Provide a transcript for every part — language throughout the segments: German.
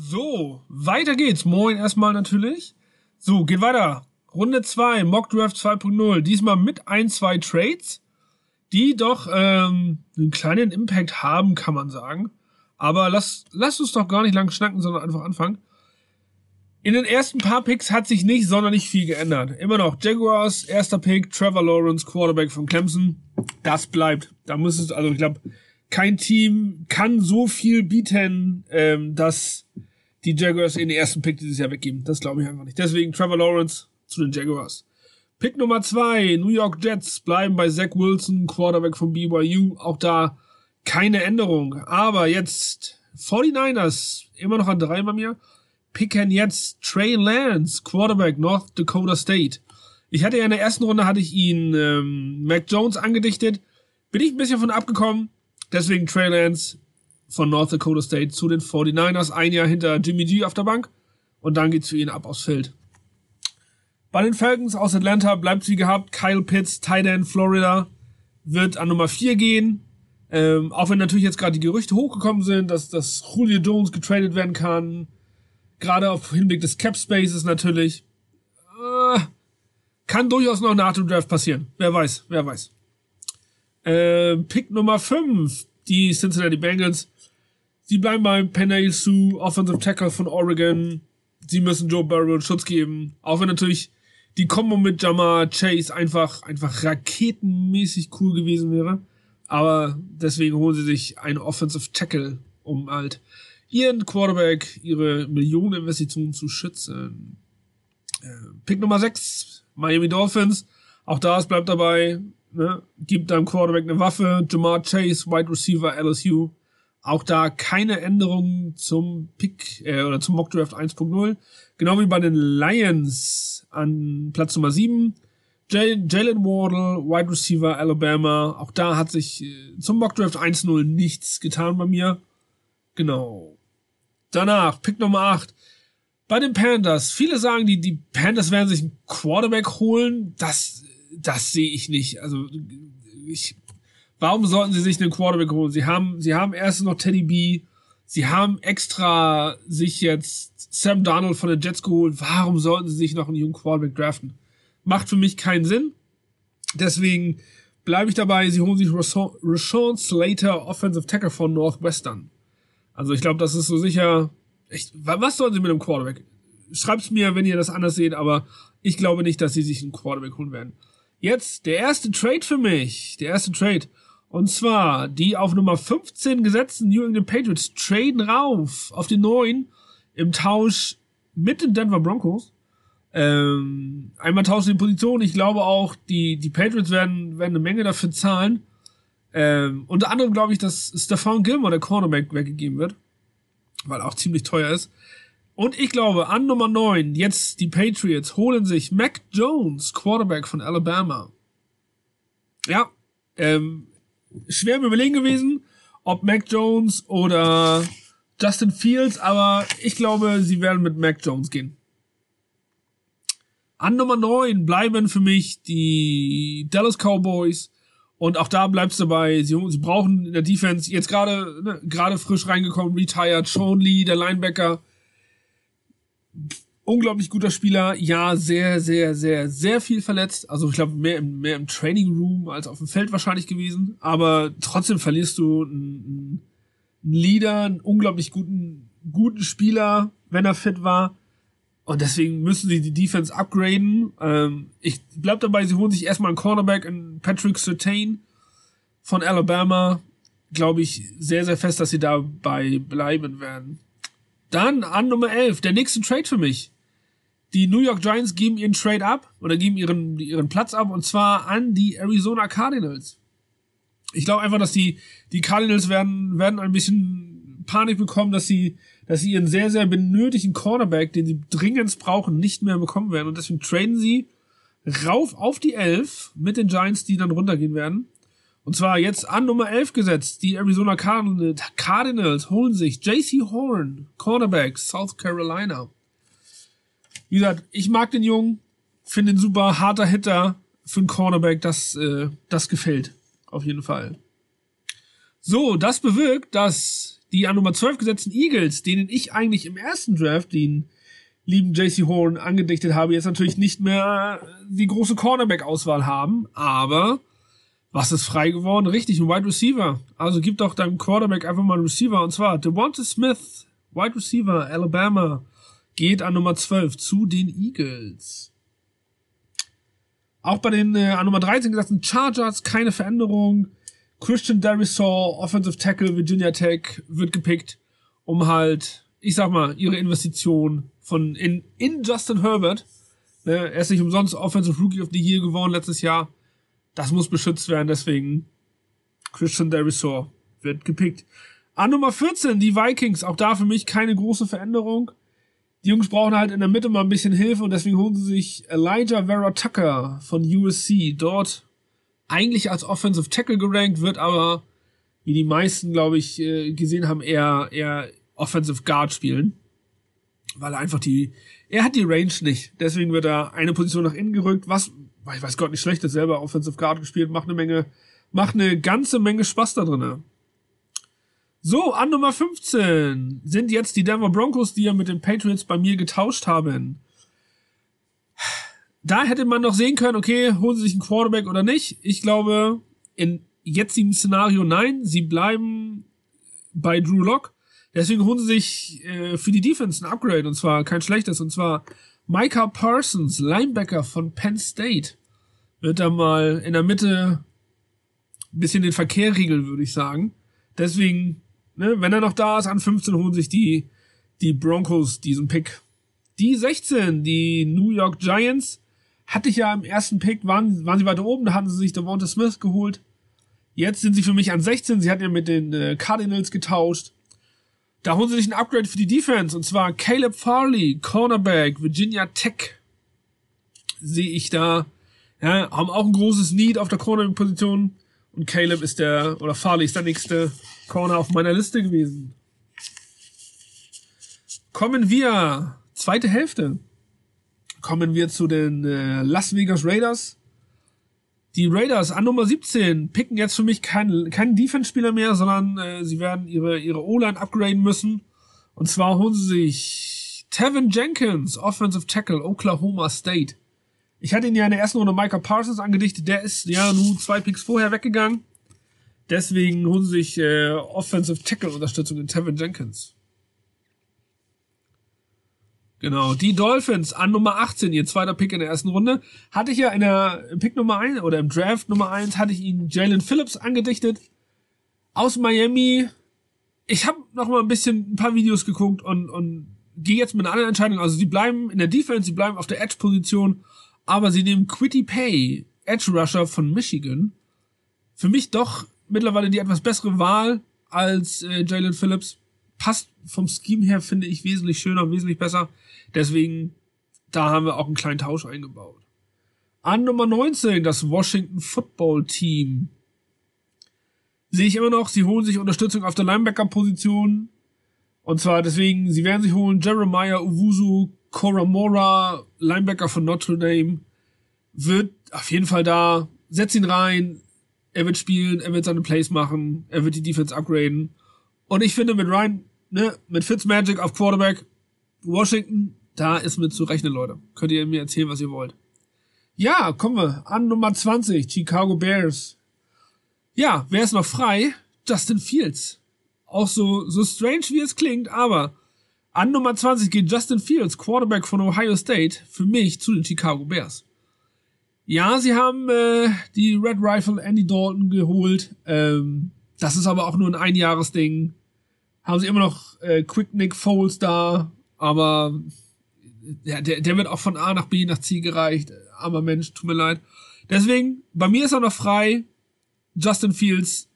So, weiter geht's. Moin erstmal natürlich. So, geht weiter. Runde 2, Mock Draft 2.0. Diesmal mit ein, zwei Trades, die doch ähm, einen kleinen Impact haben, kann man sagen. Aber lass, lass uns doch gar nicht lang schnacken, sondern einfach anfangen. In den ersten paar Picks hat sich nicht sonderlich viel geändert. Immer noch Jaguars, erster Pick, Trevor Lawrence, Quarterback von Clemson. Das bleibt. Da muss es, also ich glaube, kein Team kann so viel bieten, ähm, dass die Jaguars in den ersten Pick dieses Jahr weggeben. Das glaube ich einfach nicht. Deswegen Trevor Lawrence zu den Jaguars. Pick Nummer zwei, New York Jets bleiben bei Zach Wilson, Quarterback von BYU. Auch da keine Änderung. Aber jetzt 49ers, immer noch an drei bei mir, picken jetzt Trey Lance, Quarterback North Dakota State. Ich hatte ja in der ersten Runde hatte ich ihn ähm, Mac Jones angedichtet. Bin ich ein bisschen von abgekommen. Deswegen Trey Lance von North Dakota State zu den 49ers. Ein Jahr hinter Jimmy G auf der Bank. Und dann geht's für ihn ab aufs Feld. Bei den Falcons aus Atlanta bleibt wie gehabt. Kyle Pitts, Tight End, Florida, wird an Nummer 4 gehen. Ähm, auch wenn natürlich jetzt gerade die Gerüchte hochgekommen sind, dass, dass Julio Jones getradet werden kann. Gerade auf Hinblick des Cap Spaces natürlich. Äh, kann durchaus noch nach dem Draft passieren. Wer weiß, wer weiß. Äh, Pick Nummer 5, die Cincinnati Bengals. Sie bleiben beim Penay Sue, Offensive Tackle von Oregon. Sie müssen Joe Burrow Schutz geben. Auch wenn natürlich die Kombo mit Jamar Chase einfach, einfach raketenmäßig cool gewesen wäre. Aber deswegen holen sie sich einen Offensive Tackle, um halt ihren Quarterback, ihre Millioneninvestitionen zu schützen. Äh, Pick Nummer 6, Miami Dolphins. Auch da, es bleibt dabei, ne? gibt deinem Quarterback eine Waffe. Jamar Chase, Wide Receiver, LSU. Auch da keine Änderungen zum Pick äh, oder zum Mock Draft 1.0. Genau wie bei den Lions an Platz Nummer 7. Jalen Wardle, Wide Receiver Alabama. Auch da hat sich äh, zum Mock Draft 1.0 nichts getan bei mir. Genau. Danach, Pick Nummer 8. Bei den Panthers. Viele sagen, die, die Panthers werden sich einen Quarterback holen. Das, das sehe ich nicht. Also, ich, warum sollten sie sich einen Quarterback holen? Sie haben, sie haben erst noch Teddy B. Sie haben extra sich jetzt Sam Darnold von den Jets geholt. Warum sollten sie sich noch einen jungen Quarterback draften? Macht für mich keinen Sinn. Deswegen bleibe ich dabei. Sie holen sich Rashawn Slater, Offensive Tackle von Northwestern. Also ich glaube, das ist so sicher. Ich, was sollen sie mit einem Quarterback? Schreibt's mir, wenn ihr das anders seht, aber ich glaube nicht, dass sie sich einen Quarterback holen werden. Jetzt der erste Trade für mich. Der erste Trade. Und zwar die auf Nummer 15 gesetzten New England Patriots traden rauf auf den neuen im Tausch mit den Denver Broncos. Ähm, einmal tauschen die Position. Ich glaube auch, die, die Patriots werden, werden eine Menge dafür zahlen. Ähm, unter anderem glaube ich, dass Stefan Gilmore, der Cornerback, weggegeben wird. Weil auch ziemlich teuer ist. Und ich glaube, an Nummer 9, jetzt die Patriots holen sich Mac Jones, Quarterback von Alabama. Ja, ähm, schwer im Überlegen gewesen, ob Mac Jones oder Justin Fields, aber ich glaube, sie werden mit Mac Jones gehen. An Nummer 9 bleiben für mich die Dallas Cowboys. Und auch da bleibt's dabei. Sie, sie brauchen in der Defense jetzt gerade ne, gerade frisch reingekommen, retired, Sean Lee, der Linebacker. Unglaublich guter Spieler. Ja, sehr, sehr, sehr, sehr viel verletzt. Also ich glaube mehr im, mehr im Training Room als auf dem Feld wahrscheinlich gewesen. Aber trotzdem verlierst du einen, einen Leader, einen unglaublich guten, guten Spieler, wenn er fit war. Und deswegen müssen sie die Defense upgraden. Ähm, ich bleib dabei, sie holen sich erstmal einen Cornerback in Patrick Sertain von Alabama. Glaube ich sehr, sehr fest, dass sie dabei bleiben werden. Dann an Nummer 11, der nächste Trade für mich. Die New York Giants geben ihren Trade ab oder geben ihren, ihren Platz ab und zwar an die Arizona Cardinals. Ich glaube einfach, dass die, die Cardinals werden, werden ein bisschen Panik bekommen, dass sie dass sie ihren sehr, sehr benötigten Cornerback, den sie dringend brauchen, nicht mehr bekommen werden. Und deswegen traden sie rauf auf die 11 mit den Giants, die dann runtergehen werden. Und zwar jetzt an Nummer 11 gesetzt. Die Arizona Cardinals holen sich JC Horn, Cornerback, South Carolina. Wie gesagt, ich mag den Jungen, finde ihn super, harter Hitter für einen Cornerback, das, äh, das gefällt. Auf jeden Fall. So, das bewirkt, dass die an Nummer 12 gesetzten Eagles, denen ich eigentlich im ersten Draft den lieben JC Horn angedichtet habe, jetzt natürlich nicht mehr die große Cornerback-Auswahl haben, aber was ist frei geworden? Richtig, ein Wide Receiver. Also gib doch deinem Quarterback einfach mal einen Receiver und zwar Devonta Smith, Wide Receiver, Alabama, geht an Nummer 12 zu den Eagles. Auch bei den äh, an Nummer 13 gesetzten Chargers keine Veränderung. Christian Darisaw, Offensive Tackle, Virginia Tech, wird gepickt, um halt, ich sag mal, ihre Investition von in, in Justin Herbert. Ne, er ist nicht umsonst Offensive Rookie of the Year geworden letztes Jahr. Das muss beschützt werden, deswegen Christian Darisaw wird gepickt. An Nummer 14, die Vikings, auch da für mich keine große Veränderung. Die Jungs brauchen halt in der Mitte mal ein bisschen Hilfe und deswegen holen sie sich Elijah Vera Tucker von USC. Dort eigentlich als Offensive Tackle gerankt, wird aber, wie die meisten, glaube ich, äh, gesehen haben, eher, eher Offensive Guard spielen weil er einfach die, er hat die Range nicht. Deswegen wird er eine Position nach innen gerückt, was, ich weiß Gott, nicht schlecht ist, selber Offensive Guard gespielt, macht eine Menge, macht eine ganze Menge Spaß da drinnen. So, an Nummer 15 sind jetzt die Denver Broncos, die ja mit den Patriots bei mir getauscht haben. Da hätte man noch sehen können, okay, holen sie sich einen Quarterback oder nicht. Ich glaube, in jetzigem Szenario nein, sie bleiben bei Drew Lock. Deswegen holen sie sich äh, für die Defense ein Upgrade und zwar kein schlechtes und zwar Micah Parsons, Linebacker von Penn State, wird da mal in der Mitte ein bisschen den Verkehr regeln, würde ich sagen. Deswegen, ne, wenn er noch da ist, an 15 holen sich die, die Broncos diesen Pick. Die 16, die New York Giants, hatte ich ja im ersten Pick, waren, waren sie weiter oben, da hatten sie sich Devonta Smith geholt. Jetzt sind sie für mich an 16, sie hatten ja mit den äh, Cardinals getauscht. Da holen sie sich ein Upgrade für die Defense und zwar Caleb Farley, Cornerback, Virginia Tech. Sehe ich da. Ja, haben auch ein großes Need auf der Cornerback-Position. Und Caleb ist der, oder Farley ist der nächste Corner auf meiner Liste gewesen. Kommen wir, zweite Hälfte. Kommen wir zu den äh, Las Vegas Raiders. Die Raiders an Nummer 17 picken jetzt für mich keinen keinen Defense-Spieler mehr, sondern äh, sie werden ihre, ihre O-Line upgraden müssen. Und zwar holen sie sich Tevin Jenkins, Offensive Tackle, Oklahoma State. Ich hatte ihn ja in der ersten Runde Micah Parsons angedichtet, der ist ja nun zwei Picks vorher weggegangen. Deswegen holen sie sich äh, Offensive Tackle Unterstützung in Tevin Jenkins. Genau, die Dolphins an Nummer 18, ihr zweiter Pick in der ersten Runde. Hatte ich ja in der Pick Nummer 1 oder im Draft Nummer 1 hatte ich ihn Jalen Phillips angedichtet. Aus Miami. Ich habe noch mal ein bisschen ein paar Videos geguckt und, und gehe jetzt mit einer anderen Entscheidung. Also sie bleiben in der Defense, sie bleiben auf der Edge-Position, aber sie nehmen Quitty Pay, Edge Rusher von Michigan. Für mich doch mittlerweile die etwas bessere Wahl als äh, Jalen Phillips. Passt vom Scheme her, finde ich, wesentlich schöner, wesentlich besser. Deswegen, da haben wir auch einen kleinen Tausch eingebaut. An Nummer 19, das Washington Football Team. Sehe ich immer noch, sie holen sich Unterstützung auf der Linebacker-Position. Und zwar deswegen, sie werden sich holen Jeremiah Uwusu Koramora, Linebacker von Notre Dame, wird auf jeden Fall da. Setz ihn rein. Er wird spielen, er wird seine Plays machen, er wird die Defense upgraden. Und ich finde mit Ryan, ne, mit Fitzmagic auf Quarterback, Washington, da ist mit zu rechnen, Leute. Könnt ihr mir erzählen, was ihr wollt. Ja, kommen wir an Nummer 20, Chicago Bears. Ja, wer ist noch frei? Justin Fields. Auch so, so strange wie es klingt, aber an Nummer 20 geht Justin Fields, Quarterback von Ohio State, für mich zu den Chicago Bears. Ja, sie haben äh, die Red Rifle Andy Dalton geholt. Ähm, das ist aber auch nur ein Einjahresding. Haben sie immer noch äh, Quick Nick Foles da, aber ja, der, der wird auch von A nach B nach C gereicht. Armer Mensch, tut mir leid. Deswegen, bei mir ist er noch frei. Justin Fields,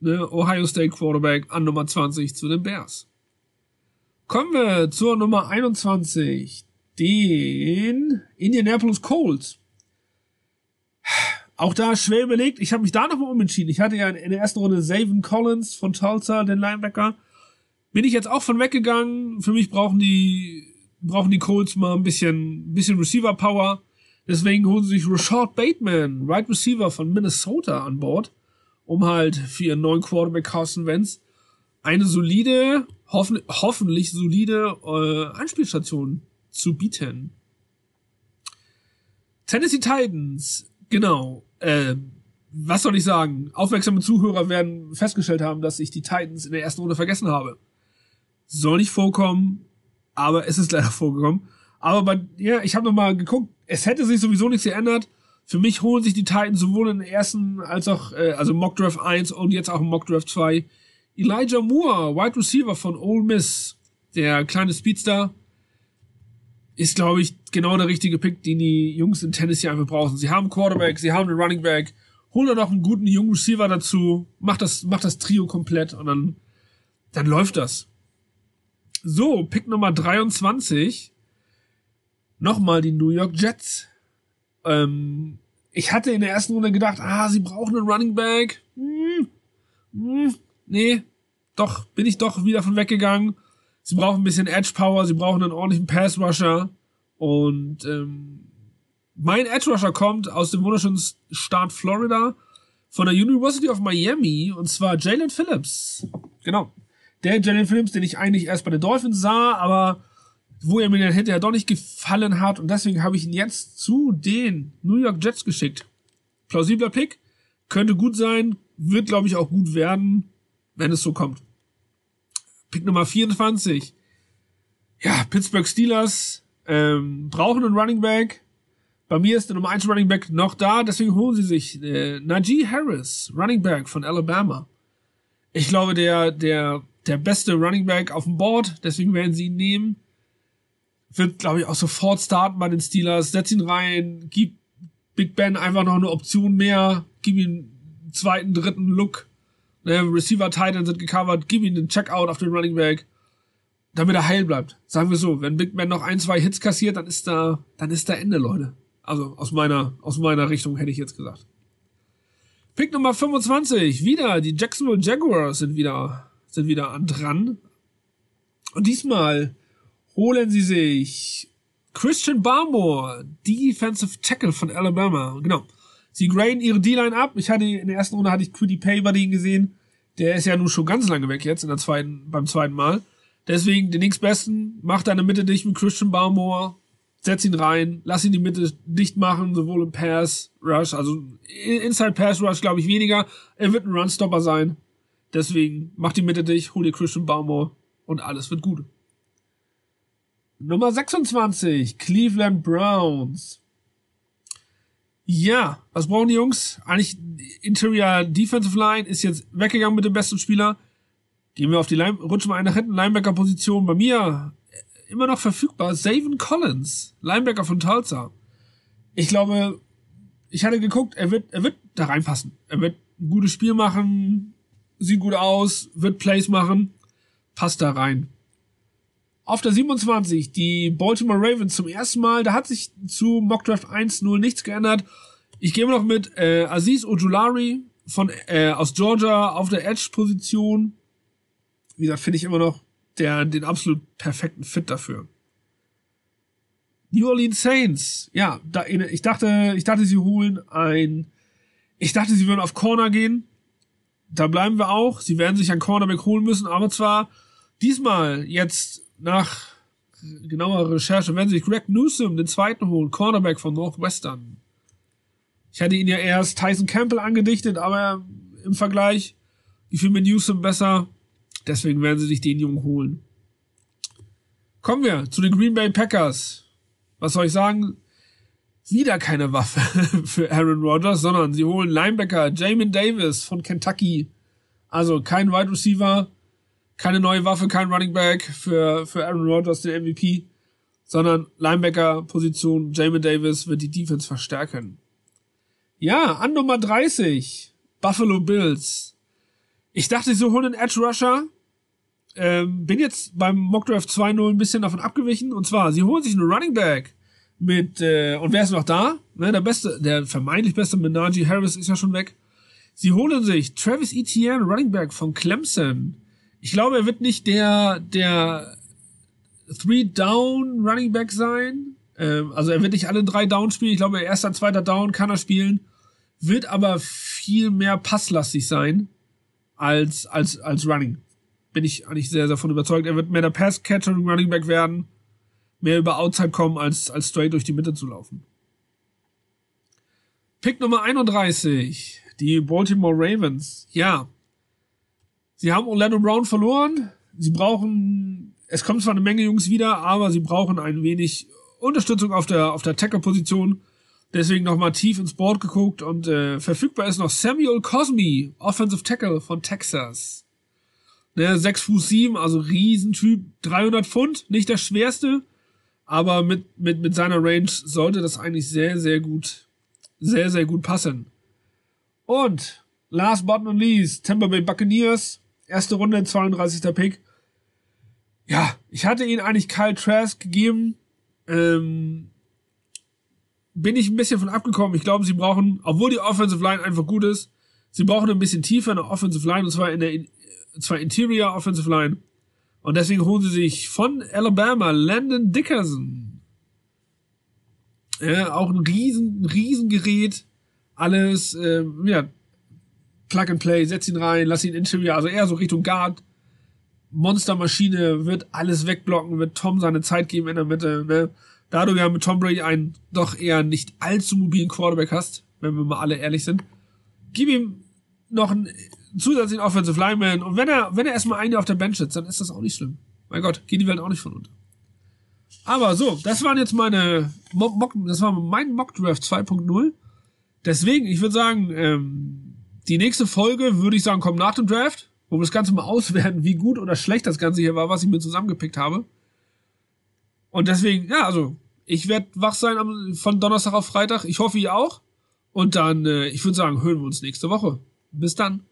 ne, Ohio State Quarterback an Nummer 20 zu den Bears. Kommen wir zur Nummer 21, den Indianapolis Colts. Auch da schwer überlegt. Ich habe mich da nochmal umentschieden. Ich hatte ja in der ersten Runde Savin Collins von Tulsa, den Linebacker. Bin ich jetzt auch von weggegangen. Für mich brauchen die brauchen die Colts mal ein bisschen, bisschen Receiver Power. Deswegen holen sie sich Rashad Bateman, Right Receiver von Minnesota an Bord, um halt für ihren neuen Quarterback Carson Wentz eine solide, hoffen, hoffentlich solide äh, Anspielstation zu bieten. Tennessee Titans, genau. Äh, was soll ich sagen? Aufmerksame Zuhörer werden festgestellt haben, dass ich die Titans in der ersten Runde vergessen habe. Soll nicht vorkommen, aber es ist leider vorgekommen. Aber bei, ja, ich habe nochmal geguckt, es hätte sich sowieso nichts geändert. Für mich holen sich die Titans sowohl in der ersten als auch, äh, also Mock Draft 1 und jetzt auch Mock Draft 2. Elijah Moore, Wide Receiver von Ole Miss, der kleine Speedster, ist, glaube ich, genau der richtige Pick, den die Jungs in Tennessee einfach brauchen. Sie haben Quarterback, sie haben einen Running Back, hol da noch einen guten jungen Receiver dazu, macht das, macht das Trio komplett und dann, dann läuft das. So, Pick Nummer 23. Nochmal die New York Jets. Ähm, ich hatte in der ersten Runde gedacht, ah, sie brauchen einen Running Back. Hm, hm, nee, doch, bin ich doch wieder von weggegangen. Sie brauchen ein bisschen Edge Power, sie brauchen einen ordentlichen Pass Rusher. Und ähm, mein Edge Rusher kommt aus dem wunderschönen Staat Florida von der University of Miami und zwar Jalen Phillips. Genau. Der Jalen Phillips, den ich eigentlich erst bei den Dolphins sah, aber wo er mir dann hinterher doch nicht gefallen hat und deswegen habe ich ihn jetzt zu den New York Jets geschickt. Plausibler Pick, könnte gut sein, wird glaube ich auch gut werden, wenn es so kommt. Pick Nummer 24. Ja, Pittsburgh Steelers ähm, brauchen einen Running Back. Bei mir ist der Nummer 1 Running Back noch da, deswegen holen sie sich äh, Najee Harris, Running Back von Alabama. Ich glaube, der, der, der beste Running Back auf dem Board, deswegen werden sie ihn nehmen. Wird, glaube ich, auch sofort starten bei den Steelers. Setz ihn rein, gib Big Ben einfach noch eine Option mehr, gib ihm einen zweiten, dritten Look Ne, Receiver Titan sind gecovert, gib ihm den Checkout auf den Running Back, damit er heil bleibt. Sagen wir so, wenn Big Ben noch ein, zwei Hits kassiert, dann ist da, dann ist da Ende, Leute. Also aus meiner, aus meiner Richtung hätte ich jetzt gesagt. Pick Nummer 25, wieder, die Jacksonville Jaguars sind wieder, sind wieder an dran. Und diesmal holen sie sich Christian Barmore, Defensive Tackle von Alabama. Genau. Sie graden ihre D-Line ab. Ich hatte in der ersten Runde hatte ich Quiddy Pay bei denen gesehen. Der ist ja nun schon ganz lange weg jetzt in der zweiten, beim zweiten Mal. Deswegen den nächstbesten, mach deine Mitte dicht mit Christian Barmore, setz ihn rein, lass ihn die Mitte dicht machen, sowohl im Pass Rush, also Inside Pass Rush glaube ich weniger. Er wird ein Runstopper sein. Deswegen mach die Mitte dicht, hol dir Christian Barmore und alles wird gut. Nummer 26, Cleveland Browns. Ja, was brauchen die Jungs? Eigentlich Interior Defensive Line ist jetzt weggegangen mit dem besten Spieler. Gehen wir auf die Line, rutschen wir eine hinten Linebacker Position. Bei mir immer noch verfügbar. Savin Collins, Linebacker von Tulsa. Ich glaube, ich hatte geguckt, er wird, er wird da reinpassen. Er wird ein gutes Spiel machen, sieht gut aus, wird Plays machen, passt da rein. Auf der 27 die Baltimore Ravens zum ersten Mal. Da hat sich zu Mockdraft 1-0 nichts geändert. Ich gehe noch mit äh, Aziz Ojulari von äh, aus Georgia auf der Edge-Position. Wie gesagt, finde ich immer noch der, den absolut perfekten Fit dafür. New Orleans Saints. Ja, da, ich dachte, ich dachte, sie holen ein, ich dachte, sie würden auf Corner gehen. Da bleiben wir auch. Sie werden sich ein Cornerback holen müssen, aber zwar diesmal jetzt nach genauer Recherche werden sich Greg Newsom den zweiten holen, Cornerback von Northwestern. Ich hatte ihn ja erst Tyson Campbell angedichtet, aber im Vergleich gefiel mir Newsom besser. Deswegen werden sie sich den Jungen holen. Kommen wir zu den Green Bay Packers. Was soll ich sagen? Wieder keine Waffe für Aaron Rodgers, sondern sie holen Linebacker Jamin Davis von Kentucky. Also kein Wide Receiver, keine neue Waffe, kein Running Back für, für Aaron Rodgers, den MVP, sondern Linebacker-Position Jamin Davis wird die Defense verstärken. Ja, an Nummer 30, Buffalo Bills. Ich dachte, sie holen einen Edge Rusher. Ähm, bin jetzt beim Mockdraft 2-0 ein bisschen davon abgewichen. Und zwar, sie holen sich einen Running Back mit, äh, und wer ist noch da? Ne, der beste, der vermeintlich beste Menage Harris ist ja schon weg. Sie holen sich Travis Etienne, Running Back von Clemson. Ich glaube, er wird nicht der, der Three-Down Running Back sein. Ähm, also er wird nicht alle drei Down spielen. Ich glaube, erster, zweiter Down kann er spielen. Wird aber viel mehr passlastig sein als, als, als Running bin ich eigentlich sehr, sehr von überzeugt. Er wird mehr der Pass-Catcher und Running Back werden, mehr über Outside kommen, als, als straight durch die Mitte zu laufen. Pick Nummer 31, die Baltimore Ravens. Ja, sie haben Orlando Brown verloren. Sie brauchen, es kommt zwar eine Menge Jungs wieder, aber sie brauchen ein wenig Unterstützung auf der, auf der Tackle-Position. Deswegen nochmal tief ins Board geguckt und äh, verfügbar ist noch Samuel Cosme, Offensive Tackle von Texas. Ne, 6 Fuß 7, also Riesentyp, 300 Pfund, nicht der schwerste, aber mit, mit, mit seiner Range sollte das eigentlich sehr, sehr gut, sehr, sehr gut passen. Und last but not least, Tampa Bay Buccaneers, erste Runde, 32. Pick. Ja, ich hatte ihn eigentlich Kyle Trask gegeben, ähm, bin ich ein bisschen von abgekommen. Ich glaube, sie brauchen, obwohl die Offensive Line einfach gut ist, sie brauchen ein bisschen tiefer eine Offensive Line, und zwar in der zwar Interior Offensive Line. Und deswegen holen sie sich von Alabama Landon Dickerson. Ja, auch ein riesen, riesen Gerät. Alles, äh, ja, Plug and Play, setz ihn rein, lass ihn Interior, also eher so Richtung Guard. Monstermaschine, wird alles wegblocken, wird Tom seine Zeit geben in der Mitte, ne? Da du ja mit Tom Brady einen doch eher nicht allzu mobilen Quarterback hast, wenn wir mal alle ehrlich sind, gib ihm noch einen zusätzlichen Offensive Lineman und wenn er, wenn er erstmal einen auf der Bench sitzt, dann ist das auch nicht schlimm. Mein Gott, geht die Welt auch nicht von unter. Aber so, das waren jetzt meine Mock, das war mein Mock Draft 2.0. Deswegen, ich würde sagen, ähm, die nächste Folge würde ich sagen, kommt nach dem Draft, wo wir das Ganze mal auswerten, wie gut oder schlecht das Ganze hier war, was ich mir zusammengepickt habe. Und deswegen, ja, also, ich werde wach sein am, von Donnerstag auf Freitag. Ich hoffe, ihr auch. Und dann, äh, ich würde sagen, hören wir uns nächste Woche. Bis dann.